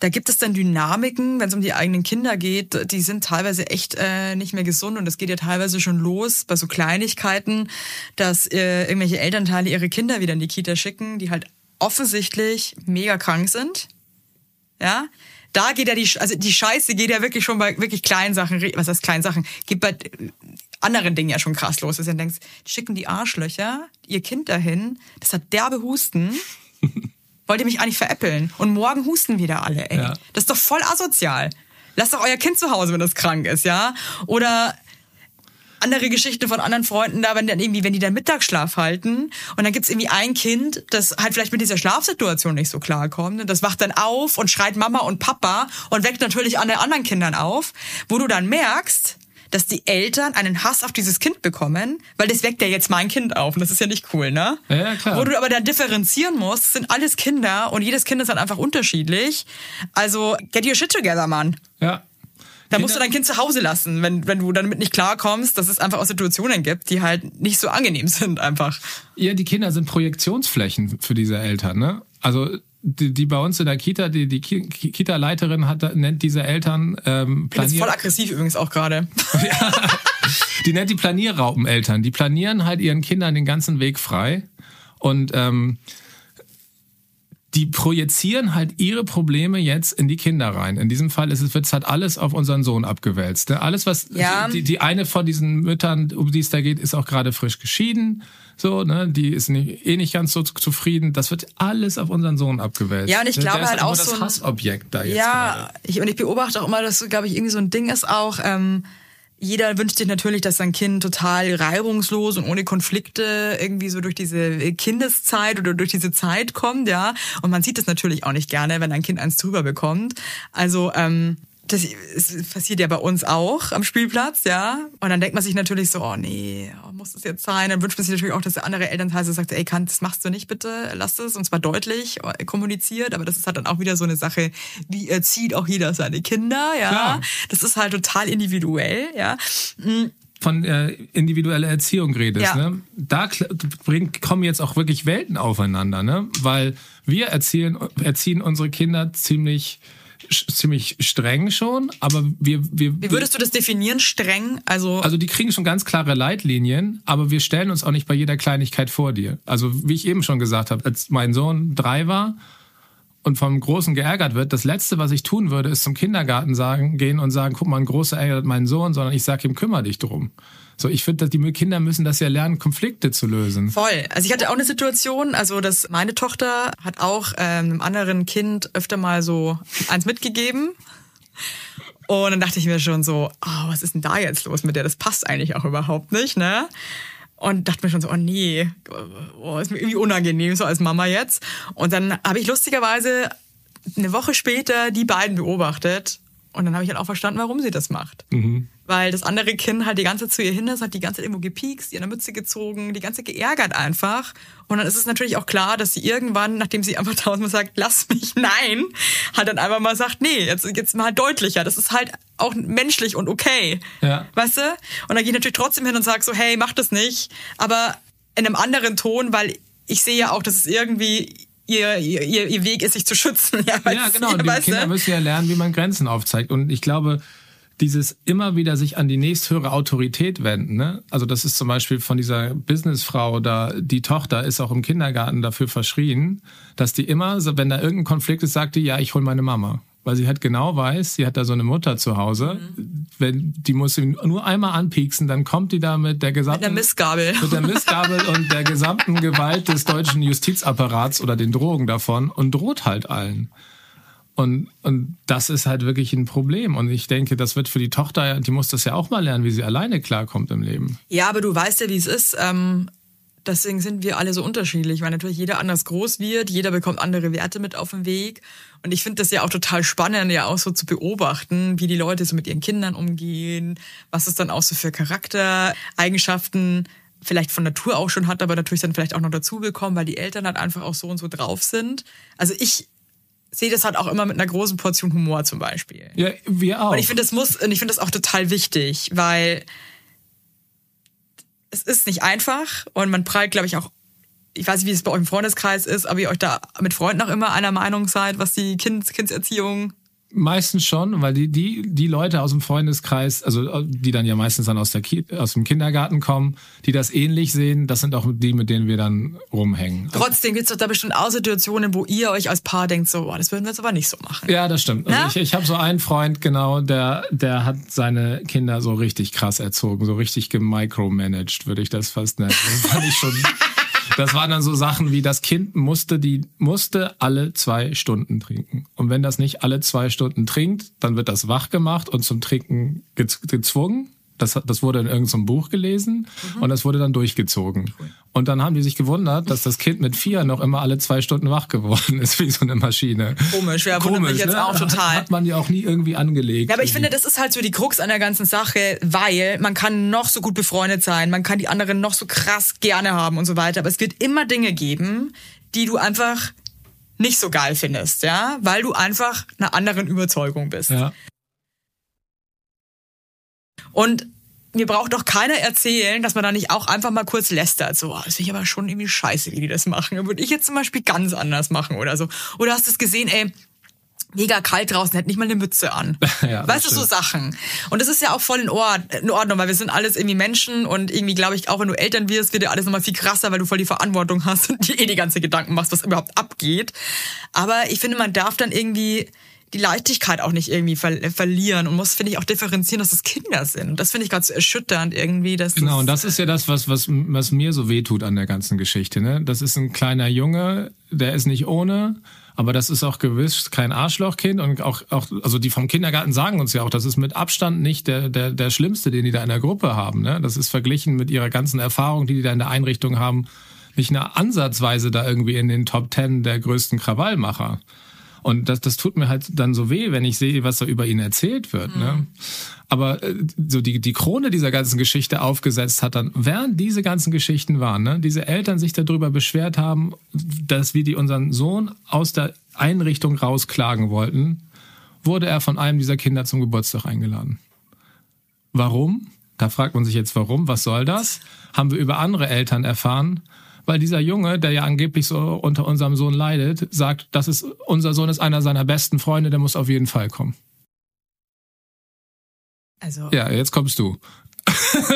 da gibt es dann Dynamiken, wenn es um die eigenen Kinder geht, die sind teilweise echt äh, nicht mehr gesund und das geht ja teilweise schon los bei so Kleinigkeiten, dass äh, irgendwelche Elternteile ihre Kinder wieder in die Kita schicken, die halt offensichtlich mega krank sind. Ja, da geht ja die, also die Scheiße geht ja wirklich schon bei wirklich kleinen Sachen, was heißt kleinen Sachen, geht bei äh, anderen Dingen ja schon krass los, dass du dann denkst, schicken die Arschlöcher ihr Kind dahin, das hat derbe Husten, wollt ihr mich eigentlich veräppeln? Und morgen husten wieder alle, ey. Ja. Das ist doch voll asozial. Lasst doch euer Kind zu Hause, wenn das krank ist, ja? Oder andere Geschichten von anderen Freunden da, wenn dann irgendwie, wenn die dann Mittagsschlaf halten und dann gibt's irgendwie ein Kind, das halt vielleicht mit dieser Schlafsituation nicht so klarkommt und das wacht dann auf und schreit Mama und Papa und weckt natürlich alle anderen Kindern auf, wo du dann merkst, dass die Eltern einen Hass auf dieses Kind bekommen, weil das weckt ja jetzt mein Kind auf und das ist ja nicht cool, ne? Ja, ja, klar. Wo du aber dann differenzieren musst, das sind alles Kinder und jedes Kind ist halt einfach unterschiedlich. Also get your shit together, Mann. ja. Da musst du dein Kind zu Hause lassen, wenn, wenn du damit nicht klarkommst, dass es einfach auch Situationen gibt, die halt nicht so angenehm sind einfach. Ja, die Kinder sind Projektionsflächen für diese Eltern, ne? Also die, die bei uns in der Kita, die, die Ki- Kita-Leiterin hat, nennt diese Eltern ähm, Bin jetzt voll Planier, aggressiv übrigens auch gerade. die nennt die Planierraupeneltern. Die planieren halt ihren Kindern den ganzen Weg frei und ähm, die projizieren halt ihre Probleme jetzt in die Kinder rein. In diesem Fall ist es wird halt alles auf unseren Sohn abgewälzt. Ne? Alles was Ja. die, die eine von diesen Müttern, um die es da geht, ist auch gerade frisch geschieden. So, ne, die ist nicht, eh nicht ganz so zufrieden. Das wird alles auf unseren Sohn abgewälzt. Ja, und ich glaube halt auch das so ein- Hassobjekt da jetzt ja, ich, und ich beobachte auch immer, dass, glaube ich, irgendwie so ein Ding ist auch, ähm, jeder wünscht sich natürlich, dass sein Kind total reibungslos und ohne Konflikte irgendwie so durch diese Kindeszeit oder durch diese Zeit kommt, ja. Und man sieht das natürlich auch nicht gerne, wenn ein Kind eins drüber bekommt. Also ähm, das passiert ja bei uns auch am Spielplatz, ja. Und dann denkt man sich natürlich so, oh nee, oh, muss das jetzt sein? Dann wünscht man sich natürlich auch, dass der andere Elternteil so sagt, ey, kann, das machst du nicht bitte, lass es. Und zwar deutlich äh, kommuniziert, aber das ist halt dann auch wieder so eine Sache, wie erzieht auch jeder seine Kinder, ja. Klar. Das ist halt total individuell, ja. Mm, von äh, individueller Erziehung redest, Ja. ne? Da kl- bring, kommen jetzt auch wirklich Welten aufeinander, ne? Weil wir erziehen, erziehen unsere Kinder ziemlich ziemlich streng schon, aber wir wir Wie würdest du das definieren, streng? Also, also die kriegen schon ganz klare Leitlinien, aber wir stellen uns auch nicht bei jeder Kleinigkeit vor dir. Also wie ich eben schon gesagt habe, als mein Sohn drei war und vom Großen geärgert wird, das Letzte, was ich tun würde, ist zum Kindergarten sagen, gehen und sagen, guck mal, ein Großer ärgert meinen Sohn, sondern ich sage ihm, kümmere dich drum. So, ich finde, die Kinder müssen das ja lernen, Konflikte zu lösen. Voll. Also ich hatte auch eine Situation, also dass meine Tochter hat auch ähm, einem anderen Kind öfter mal so eins mitgegeben. Und dann dachte ich mir schon so, oh, was ist denn da jetzt los mit der? Das passt eigentlich auch überhaupt nicht, ne? Und dachte mir schon so, oh nee, oh, ist mir irgendwie unangenehm so als Mama jetzt. Und dann habe ich lustigerweise eine Woche später die beiden beobachtet. Und dann habe ich halt auch verstanden, warum sie das macht. Weil das andere Kind halt die ganze Zeit zu ihr hin ist, hat die ganze Zeit irgendwo gepiekst, an der Mütze gezogen, die ganze Zeit geärgert einfach. Und dann ist es natürlich auch klar, dass sie irgendwann, nachdem sie einfach tausendmal sagt, lass mich, nein, halt dann einfach mal sagt, nee, jetzt, jetzt mal deutlicher. Das ist halt auch menschlich und okay. Ja. Weißt du? Und dann gehe ich natürlich trotzdem hin und sage so, hey, mach das nicht. Aber in einem anderen Ton, weil ich sehe ja auch, dass es irgendwie ihr, ihr, ihr ihr Weg ist, sich zu schützen. Ja, Ja, genau. Die weißt Kinder du? müssen ja lernen, wie man Grenzen aufzeigt. Und ich glaube, dieses immer wieder sich an die nächsthöhere Autorität wenden. Ne? Also das ist zum Beispiel von dieser Businessfrau da, die Tochter ist auch im Kindergarten dafür verschrien, dass die immer, wenn da irgendein Konflikt ist, sagt die, ja, ich hol meine Mama. Weil sie halt genau weiß, sie hat da so eine Mutter zu Hause. Mhm. Wenn die muss sie nur einmal anpieksen, dann kommt die da mit der gesamten Mit einer Missgabel. mit der Missgabel und der gesamten Gewalt des deutschen Justizapparats oder den Drogen davon und droht halt allen. Und, und das ist halt wirklich ein Problem. Und ich denke, das wird für die Tochter, die muss das ja auch mal lernen, wie sie alleine klarkommt im Leben. Ja, aber du weißt ja, wie es ist. Ähm, deswegen sind wir alle so unterschiedlich, weil natürlich jeder anders groß wird, jeder bekommt andere Werte mit auf den Weg. Und ich finde das ja auch total spannend, ja auch so zu beobachten, wie die Leute so mit ihren Kindern umgehen, was es dann auch so für Charaktereigenschaften vielleicht von Natur auch schon hat, aber natürlich dann vielleicht auch noch dazu bekommen, weil die Eltern halt einfach auch so und so drauf sind. Also ich sehe das halt auch immer mit einer großen Portion Humor zum Beispiel. Ja, wir auch. Und ich finde, das muss, und ich finde das auch total wichtig, weil es ist nicht einfach und man prallt, glaube ich, auch, ich weiß nicht, wie es bei euch im Freundeskreis ist, ob ihr euch da mit Freunden auch immer einer Meinung seid, was die kind, Kindserziehung. Meistens schon, weil die, die, die Leute aus dem Freundeskreis, also die dann ja meistens dann aus, der Ki aus dem Kindergarten kommen, die das ähnlich sehen, das sind auch die, mit denen wir dann rumhängen. Trotzdem gibt es doch da bestimmt auch Situationen, wo ihr euch als Paar denkt, so, boah, das würden wir jetzt aber nicht so machen. Ja, das stimmt. Also ich, ich habe so einen Freund, genau, der, der hat seine Kinder so richtig krass erzogen, so richtig gemicromanaged, würde ich das fast nennen. Das fand ich schon. Das waren dann so Sachen wie das Kind musste die musste alle zwei Stunden trinken und wenn das nicht alle zwei Stunden trinkt, dann wird das wach gemacht und zum Trinken gez gezwungen. Das, das wurde in irgendeinem Buch gelesen und das wurde dann durchgezogen. Und dann haben die sich gewundert, dass das Kind mit vier noch immer alle zwei Stunden wach geworden ist, wie so eine Maschine. Komisch, ja, wundert mich jetzt auch Hat- total. Hat man die auch nie irgendwie angelegt. Ja, aber ich finde, das ist halt so die Krux an der ganzen Sache, weil man kann noch so gut befreundet sein, man kann die anderen noch so krass gerne haben und so weiter, aber es wird immer Dinge geben, die du einfach nicht so geil findest, ja, weil du einfach einer anderen Überzeugung bist. Ja. Und mir braucht doch keiner erzählen, dass man da nicht auch einfach mal kurz lästert. So, oh, das finde ich aber schon irgendwie scheiße, wie die das machen. Würde ich jetzt zum Beispiel ganz anders machen oder so. Oder hast du es gesehen, ey, mega kalt draußen, hat nicht mal eine Mütze an. Ja, weißt du, so. Sachen. Und das ist ja auch voll in Ordnung, weil wir sind alles irgendwie Menschen und irgendwie glaube ich, auch wenn du Eltern wirst, wird dir alles nochmal viel krasser, weil du voll die Verantwortung hast und dir eh die ganze Gedanken machst, was überhaupt abgeht. Aber ich finde, man darf dann irgendwie die Leichtigkeit auch nicht irgendwie ver verlieren und muss, finde ich, auch differenzieren, dass das Kinder sind. Und das finde ich so erschütternd irgendwie. Dass Genau, und das ist ja das, was, was, was mir so wehtut an der ganzen Geschichte. Ne? Das ist ein kleiner Junge, der ist nicht ohne, Aber das ist auch gewiss kein Arschlochkind und auch, auch, also die vom Kindergarten sagen uns ja auch, das ist mit Abstand nicht der, der, der Schlimmste, den die da in der Gruppe haben. Ne? Das ist verglichen mit ihrer ganzen Erfahrung, die die da in der Einrichtung haben, nicht eine Ansatzweise da irgendwie in den Top Ten der größten Krawallmacher. Und das, das tut mir halt dann so weh, wenn ich sehe, was da über ihn erzählt wird. Ne? Aber äh, so die, die Krone dieser ganzen Geschichte aufgesetzt hat dann, während diese ganzen Geschichten waren, ne, diese Eltern sich darüber beschwert haben, dass wir die unseren Sohn aus der Einrichtung rausklagen wollten, wurde er von einem dieser Kinder zum Geburtstag eingeladen. Warum? Da fragt man sich jetzt, warum? Was soll das? Haben wir über andere Eltern erfahren, weil dieser Junge, der ja angeblich so unter unserem Sohn leidet, sagt, das ist unser Sohn ist einer seiner besten Freunde, der muss auf jeden Fall kommen. Also, Ja, jetzt kommst du.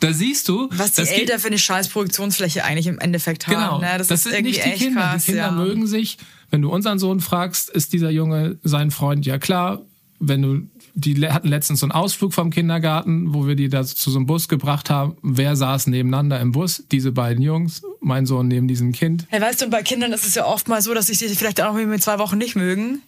da siehst du, was die Eltern für eine scheiß Produktionsfläche eigentlich im Endeffekt haben. Genau, Ne? Das, das, ist sind irgendwie nicht die echt Kinder. krass. die Kinder ja. mögen sich. Wenn du unseren Sohn fragst, ist dieser Junge sein Freund. Ja klar, wenn du die hatten letztens so einen Ausflug vom Kindergarten, wo wir die da zu so einem Bus gebracht haben. Wer saß nebeneinander im Bus? Diese beiden Jungs, mein Sohn neben diesem Kind. Hey, weißt du, bei Kindern ist es ja oft mal so, dass sich die vielleicht auch mit zwei Wochen nicht mögen.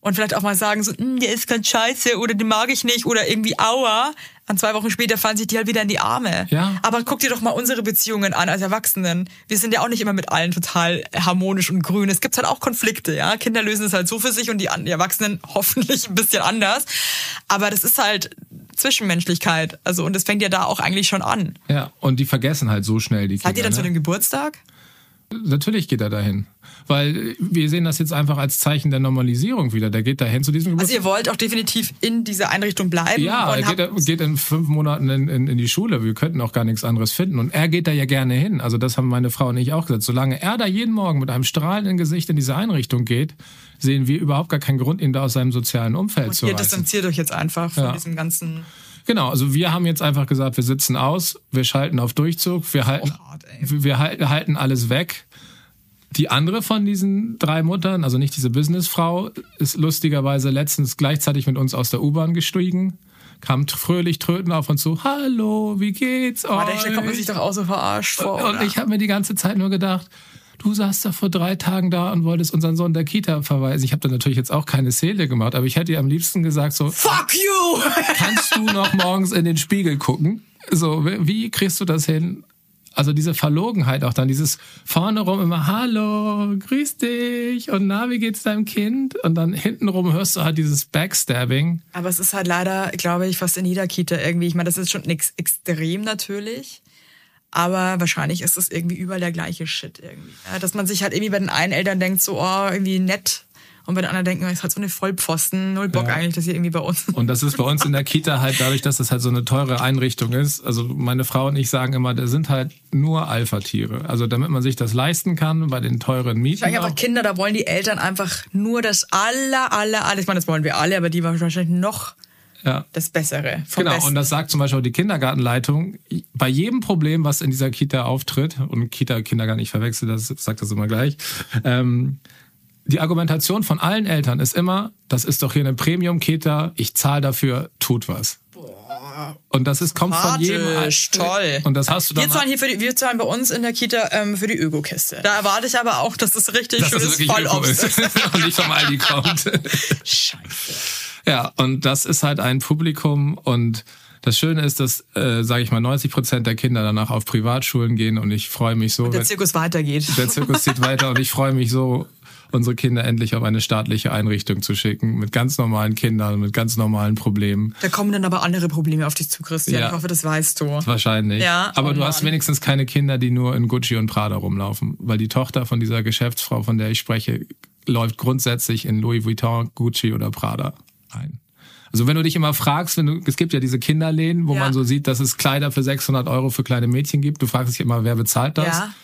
Und vielleicht auch mal sagen so, "Hm, der ist ganz scheiße oder den mag ich nicht oder irgendwie aua. An zwei Wochen später fallen sich die halt wieder in die Arme. Ja. Aber guck dir doch mal unsere Beziehungen an als Erwachsenen. Wir sind ja auch nicht immer mit allen total harmonisch und grün. Es gibt halt auch Konflikte, ja. Kinder lösen es halt so für sich und die, Erwachsenen hoffentlich ein bisschen anders. Aber das ist halt Zwischenmenschlichkeit. Also, und das fängt ja da auch eigentlich schon an. Ja, und die vergessen halt so schnell die Seid ihr Kinder. dann zu ne? dem Geburtstag? Natürlich geht er dahin. Weil wir sehen das jetzt einfach als Zeichen der Normalisierung wieder. Der geht dahin zu diesem Also Geburtstag. ihr wollt auch definitiv in dieser Einrichtung bleiben. Ja, und er geht, geht in fünf Monaten in, in, in die Schule. Wir könnten auch gar nichts anderes finden. Und er geht da ja gerne hin. Also das haben meine Frau und ich auch gesagt. Solange er da jeden Morgen mit einem strahlenden Gesicht in diese Einrichtung geht, sehen wir überhaupt gar keinen Grund, ihn da aus seinem sozialen Umfeld zu ihr reißen. distanziert euch jetzt einfach von Ja. diesem ganzen. Genau, also wir haben jetzt einfach gesagt, wir sitzen aus, wir schalten auf Durchzug, wir halten, hart, ey. wir halten, halten alles weg. Die andere von diesen drei Muttern, also nicht diese Businessfrau, ist lustigerweise letztens gleichzeitig mit uns aus der U-Bahn gestiegen, kam fröhlich tröten auf uns zu, hallo, wie geht's Oh, da kommt man euch? sich doch auch so verarscht vor. Und oder? ich habe mir die ganze Zeit nur gedacht, du saßt da vor drei Tagen da und wolltest unseren Sohn der Kita verweisen. Ich habe da natürlich jetzt auch keine Szene gemacht, aber ich hätte ihr am liebsten gesagt so, Fuck you! kannst du noch morgens in den Spiegel gucken? So, wie kriegst du das hin? Also diese Verlogenheit auch dann, dieses vorne rum immer, hallo, grüß dich und na, wie geht's deinem Kind? Und dann hintenrum hörst du halt dieses Backstabbing. Aber es ist halt leider, glaube ich, fast in jeder Kita irgendwie. Ich meine, das ist schon ex extrem natürlich. Aber wahrscheinlich ist es irgendwie überall der gleiche Shit irgendwie. Ja, dass man sich halt irgendwie bei den einen Eltern denkt, so, oh, irgendwie nett. Und bei den anderen denken, ist halt so eine Vollpfosten. Null Bock Ja. eigentlich, dass hier irgendwie bei uns. Und das ist bei uns in der Kita halt dadurch, dass das halt so eine teure Einrichtung ist. Also meine Frau und ich sagen immer, da sind halt nur Alpha-Tiere. Also damit man sich das leisten kann bei den teuren Mieten. Ich einfach. Kinder, da wollen die Eltern einfach nur das aller, aller, alles. Ich meine, das wollen wir alle, aber die wahrscheinlich noch Ja. das Bessere. Genau, Besten. und das sagt zum Beispiel auch die Kindergartenleitung. Bei jedem Problem, was in dieser Kita auftritt, und Kita, Kindergarten, ich verwechsel das, sagt das immer gleich, ähm, die Argumentation von allen Eltern ist immer, das ist doch hier eine Premium-Kita, ich zahle dafür, tut was. Und das ist, kommt von jedem. Toll. Und das hast du dann. Wir zahlen hier für die, wir zahlen bei uns in der Kita ähm, für die Öko-Kiste. Da erwarte ich aber auch, dass es richtig für das Vollobst ist ist. und nicht vom Aldi kommt. Scheiße. Ja, und das ist halt ein Publikum und das Schöne ist, dass, äh, sage ich mal, 90 Prozent der Kinder danach auf Privatschulen gehen und ich freue mich so. Der wenn- Zirkus weitergeht. der Zirkus zieht weiter und ich freue mich so, unsere Kinder endlich auf eine staatliche Einrichtung zu schicken mit ganz normalen Kindern, mit ganz normalen Problemen. Da kommen dann aber andere Probleme auf dich zu, Christian. Ja. Ich hoffe, das weißt du. Wahrscheinlich. Ja, Aber oh du hast wenigstens keine Kinder, die nur in Gucci und Prada rumlaufen. Weil die Tochter von dieser Geschäftsfrau, von der ich spreche, läuft grundsätzlich in Louis Vuitton, Gucci oder Prada ein. Also wenn du dich immer fragst, wenn du, es gibt ja diese Kinderläden, wo Ja. man so sieht, dass es Kleider für 600 Euro für kleine Mädchen gibt. Du fragst dich immer, wer bezahlt das? Ja.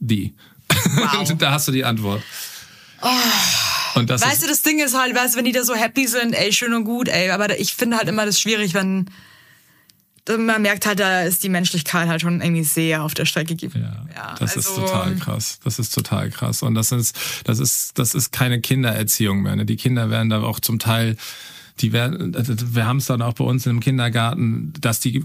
Die. Wow. Und da hast du die Antwort. Und das Weißt ist, du, das Ding ist halt, weißt du, wenn die da so happy sind, ey, schön und gut, ey, aber ich finde halt immer das schwierig, wenn man merkt halt, da ist die Menschlichkeit halt schon irgendwie sehr auf der Strecke geblieben. Ja, das ist also, total krass. Das ist total krass. Und das ist, das ist, das ist keine Kindererziehung mehr. Ne? Die Kinder werden da auch zum Teil die werden, wir haben es dann auch bei uns im Kindergarten, dass die,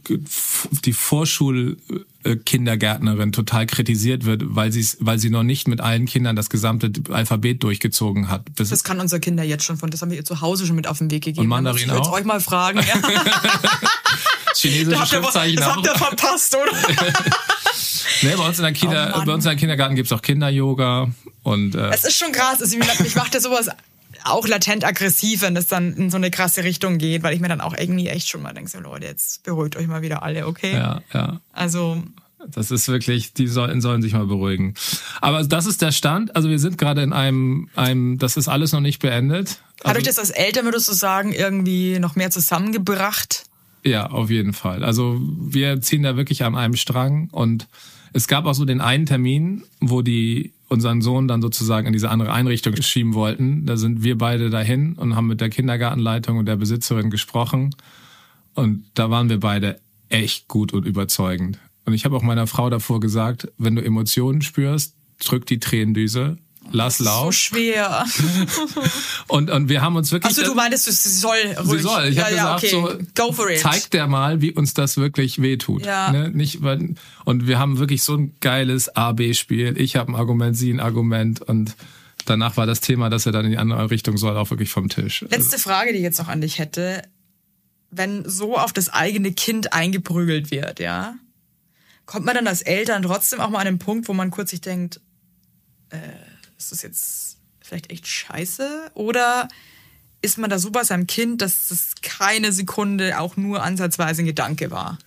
die Vorschulkindergärtnerin total kritisiert wird, weil sie weil sie noch nicht mit allen Kindern das gesamte Alphabet durchgezogen hat. Das, das kann unser Kinder jetzt schon von, das haben wir ihr zu Hause schon mit auf den Weg gegeben. Und Mandarin ich auch? euch mal fragen. Ja. Chinesische Da habt ihr- Schriftzeichen das auch. habt ihr verpasst, oder? Nee, bei uns in der Kita, Oh bei uns in der Kindergarten gibt's auch Kinder-Yoga und äh, Es ist schon krass. Also, mich macht ja sowas auch latent aggressiv, wenn das dann in so eine krasse Richtung geht, weil ich mir dann auch irgendwie echt schon mal denke, so Leute, jetzt beruhigt euch mal wieder alle, okay? ja, ja. Also, Das ist wirklich, die sollen, sollen sich mal beruhigen. Aber das ist der Stand. Also wir sind gerade in einem, einem, das ist alles noch nicht beendet. hat Also, euch das als Eltern, würdest du sagen, irgendwie noch mehr zusammengebracht? Ja, auf jeden Fall. Also wir ziehen da wirklich an einem Strang und es gab auch so den einen Termin, wo die unseren Sohn dann sozusagen in diese andere Einrichtung schieben wollten. Da sind wir beide dahin und haben mit der Kindergartenleitung und der Besitzerin gesprochen. Und da waren wir beide echt gut und überzeugend. Und ich habe auch meiner Frau davor gesagt, wenn du Emotionen spürst, drück die Tränendüse, lass So laut. schwer. Und, und wir haben uns wirklich... Achso, du meintest, du- sie soll ruhig. Sie soll. Ich ja, habe ja, gesagt, okay. so Go for it. zeigt der mal, wie uns das wirklich wehtut. Ja. Ne? Nicht, weil, und wir haben wirklich so ein geiles A-B-Spiel. Ich habe ein Argument, sie ein Argument und danach war das Thema, dass er dann in die andere Richtung soll, auch wirklich vom Tisch. Letzte Frage, die ich jetzt noch an dich hätte. Wenn so auf das eigene Kind eingeprügelt wird, ja, kommt man dann als Eltern trotzdem auch mal an den Punkt, wo man kurz sich denkt, äh, ist das jetzt vielleicht echt scheiße? Oder ist man da so bei seinem Kind, dass das keine Sekunde auch nur ansatzweise ein Gedanke war?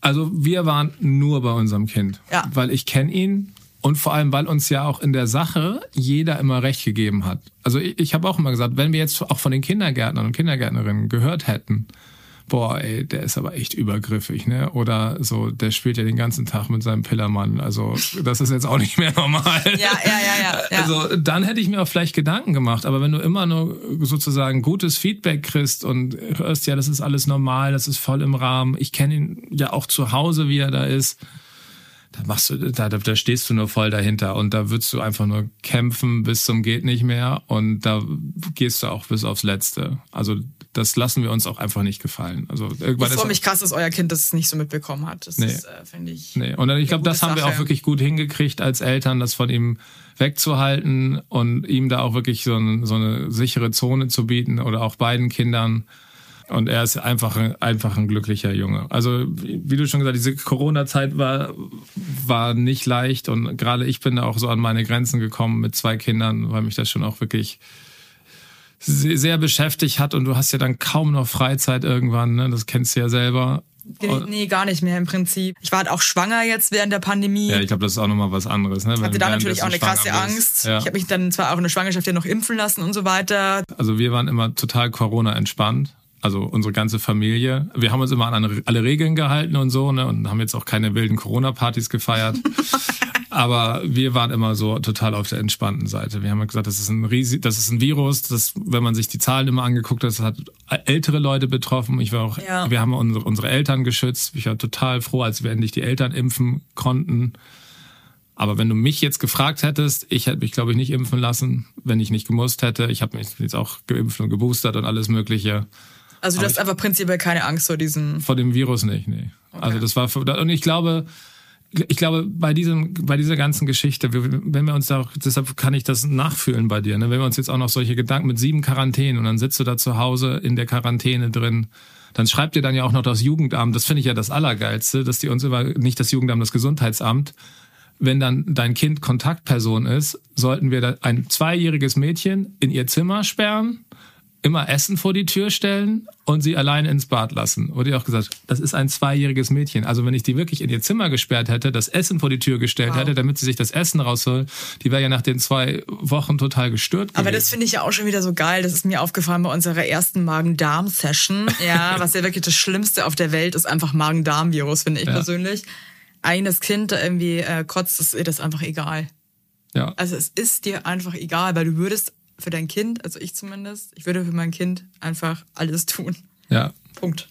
Also wir waren nur bei unserem Kind, Ja. weil ich kenne ihn und vor allem, weil uns ja auch in der Sache jeder immer recht gegeben hat. Also ich, ich habe auch immer gesagt, wenn wir jetzt auch von den Kindergärtnern und Kindergärtnerinnen gehört hätten, boah, ey, der ist aber echt übergriffig, ne? Oder so, der spielt ja den ganzen Tag mit seinem Pillermann. Also das ist jetzt auch nicht mehr normal. Ja, ja, ja, ja. ja. Also dann hätte ich mir auch vielleicht Gedanken gemacht, aber wenn du immer nur sozusagen gutes Feedback kriegst und hörst, ja, das ist alles normal, das ist voll im Rahmen, ich kenne ihn ja auch zu Hause, wie er da ist, da machst du, da, da, da stehst du nur voll dahinter und da würdest du einfach nur kämpfen bis zum geht nicht mehr und da gehst du auch bis aufs Letzte. Also das lassen wir uns auch einfach nicht gefallen. Also ich ist freue mich krass, dass euer Kind das nicht so mitbekommen hat. Das Nee. ist, äh, finde ich. Nee, und ich glaube, das haben wir auch wirklich gut hingekriegt als Eltern, das von ihm wegzuhalten und ihm da auch wirklich so, ein, so eine sichere Zone zu bieten oder auch beiden Kindern. Und er ist einfach, ein- einfach ein glücklicher Junge. Also, wie wie du schon gesagt, diese Corona-Zeit war, war nicht leicht und gerade ich bin da auch so an meine Grenzen gekommen mit zwei Kindern, weil mich das schon auch wirklich sehr, beschäftigt hat und du hast ja dann kaum noch Freizeit irgendwann, ne? das kennst du ja selber. Nee, gar nicht mehr im Prinzip. Ich war halt auch schwanger jetzt während der Pandemie. Ja, ich glaube, das ist auch nochmal was anderes. Ne? hatte da natürlich auch eine krasse Angst. Ja. Ich habe mich dann zwar auch in der Schwangerschaft ja noch impfen lassen und so weiter. Also wir waren immer total Corona entspannt. Also unsere ganze Familie. Wir haben uns immer an alle Regeln gehalten und so, ne? Und haben jetzt auch keine wilden Corona-Partys gefeiert. Aber wir waren immer so total auf der entspannten Seite. Wir haben ja gesagt, das ist ein riesig, das ist ein Virus, das, wenn man sich die Zahlen immer angeguckt hat, das hat ältere Leute betroffen. Ich war auch, Ja. wir haben unsere, unsere Eltern geschützt. Ich war total froh, als wir endlich die Eltern impfen konnten. Aber wenn du mich jetzt gefragt hättest, ich hätte mich, glaube ich, nicht impfen lassen, wenn ich nicht gemusst hätte. Ich habe mich jetzt auch geimpft und geboostert und alles Mögliche. Also du hast einfach prinzipiell keine Angst vor diesem. Vor dem Virus nicht, nee. Also das war und ich glaube, ich glaube bei diesem, bei dieser ganzen Geschichte, wenn wir uns da, auch- deshalb kann ich das nachfühlen bei dir, ne? wenn wir uns jetzt auch noch solche Gedanken mit sieben Quarantänen und dann sitzt du da zu Hause in der Quarantäne drin, dann schreibt dir dann ja auch noch das Jugendamt. Das finde ich ja das Allergeilste, dass die uns immer nicht das Jugendamt, das Gesundheitsamt wenn dann dein Kind Kontaktperson ist, sollten wir da ein zweijähriges Mädchen in ihr Zimmer sperren, immer Essen vor die Tür stellen und sie alleine ins Bad lassen. Wurde ja auch gesagt, das ist ein zweijähriges Mädchen. Also wenn ich die wirklich in ihr Zimmer gesperrt hätte, das Essen vor die Tür gestellt hätte, damit sie sich das Essen rausholt, die wäre ja nach den zwei Wochen total gestört Aber gewesen. das finde ich ja auch schon wieder so geil. Das ist mir aufgefallen bei unserer ersten Magen-Darm-Session. Ja, was ja wirklich das Schlimmste auf der Welt ist, einfach Magen-Darm-Virus, finde ich Ja. persönlich. Eines Kind irgendwie äh, kotzt, ist ihr das einfach egal. ja. Also es ist dir einfach egal, weil du würdest für dein Kind, also ich zumindest, ich würde für mein Kind einfach alles tun. ja. Punkt.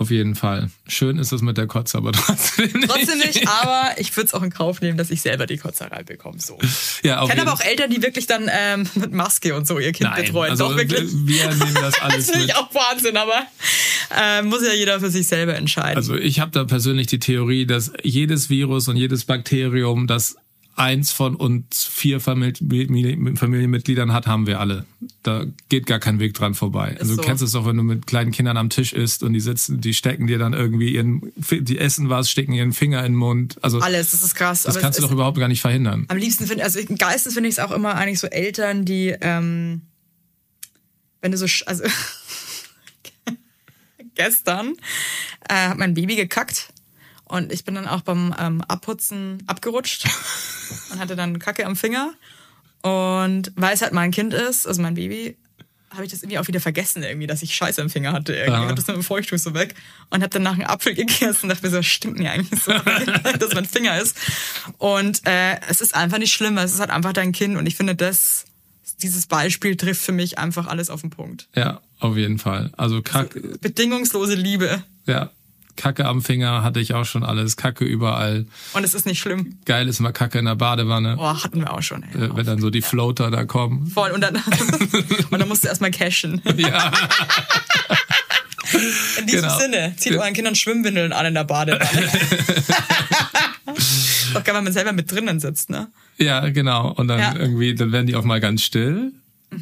Auf jeden Fall. Schön ist es mit der Kotze, aber trotzdem nicht. Trotzdem nicht, aber ich würde es auch in Kauf nehmen, dass ich selber die Kotzerei bekomme. So. Ja, Ich kenne aber auch Eltern, die wirklich dann ähm, mit Maske und so ihr Kind Nein, betreuen. also Doch, wirklich. wir nehmen das alles das finde ich auch Wahnsinn, aber äh, muss ja jeder für sich selber entscheiden. Also ich habe da persönlich die Theorie, dass jedes Virus und jedes Bakterium, das eins von uns vier Famili- Familienmitgliedern hat, haben wir alle. Da geht gar kein Weg dran vorbei. Also so. du kennst es doch, wenn du mit kleinen Kindern am Tisch isst und die sitzen, die stecken dir dann irgendwie ihren, die essen was, stecken ihren Finger in den Mund. Also Alles, das ist krass. das kannst du ist, doch überhaupt gar nicht verhindern. Am liebsten finde also am geilsten finde ich es auch immer eigentlich so Eltern, die, ähm, wenn du so, also gestern äh, hat mein Baby gekackt und ich bin dann auch beim ähm, Abputzen abgerutscht und hatte dann Kacke am Finger und weil es halt mein Kind ist, also mein Baby, habe ich das irgendwie auch wieder vergessen irgendwie, dass ich Scheiße im Finger hatte irgendwie. Aha. Ich hab das mit dem Feuchttuch so weg und habe danach einen Apfel gegessen und dachte mir so, stimmt mir eigentlich so, dass mein Finger ist. Und äh, es ist einfach nicht schlimm, es ist halt einfach dein Kind und ich finde, das, dieses Beispiel trifft für mich einfach alles auf den Punkt. Ja, auf jeden Fall. Also Kack, Bedingungslose Liebe ja, Kacke am Finger hatte ich auch schon alles. Kacke überall. und es ist nicht schlimm. Geil ist immer Kacke in der Badewanne. Boah, hatten wir auch schon. Ey. Äh, wenn dann so die Floater da kommen. Voll. Und dann, und dann musst du erstmal cashen. Ja, In diesem Genau. Sinne, zieht euren Kindern Schwimmwindeln an in der Badewanne. Doch geil, wenn man selber mit drinnen sitzt, ne? ja, genau. Und dann Ja. Irgendwie, dann werden die auf mal ganz still.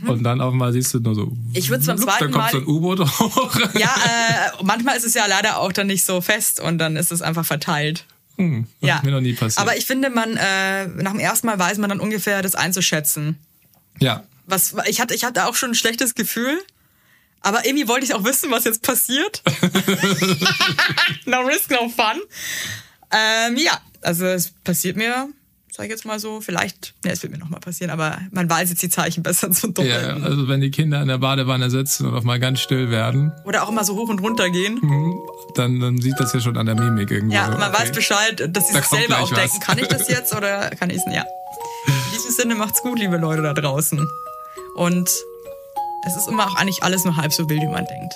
Und dann auf mal siehst du nur so. Ich würd's beim da zweiten kommt Mal- so ein U-Boot hoch. Ja, äh, manchmal ist es ja leider auch dann nicht so fest und dann ist es einfach verteilt. Hm, das Ja. ist mir noch nie passiert. Aber ich finde, man äh, nach dem ersten Mal weiß man dann ungefähr das einzuschätzen. ja, Was ich hatte, ich hatte auch schon ein schlechtes Gefühl, aber irgendwie wollte ich auch wissen, was jetzt passiert. no risk, no fun. Ähm, ja, also es passiert mir, sag ich jetzt mal so, vielleicht, ne, es wird mir noch mal passieren, aber man weiß jetzt die Zeichen besser zu ja, doppeln. also wenn die Kinder in der Badewanne sitzen und auf mal ganz still werden, Oder auch immer so hoch und runter gehen. dann, dann sieht das ja schon an der Mimik irgendwie. Ja, man okay. weiß Bescheid, dass sie Da sich selber auch denken, kann ich das jetzt oder kann ich es nicht? Ja. In diesem Sinne macht's gut, liebe Leute da draußen. Und es ist immer auch eigentlich alles nur halb so wild, wie man denkt.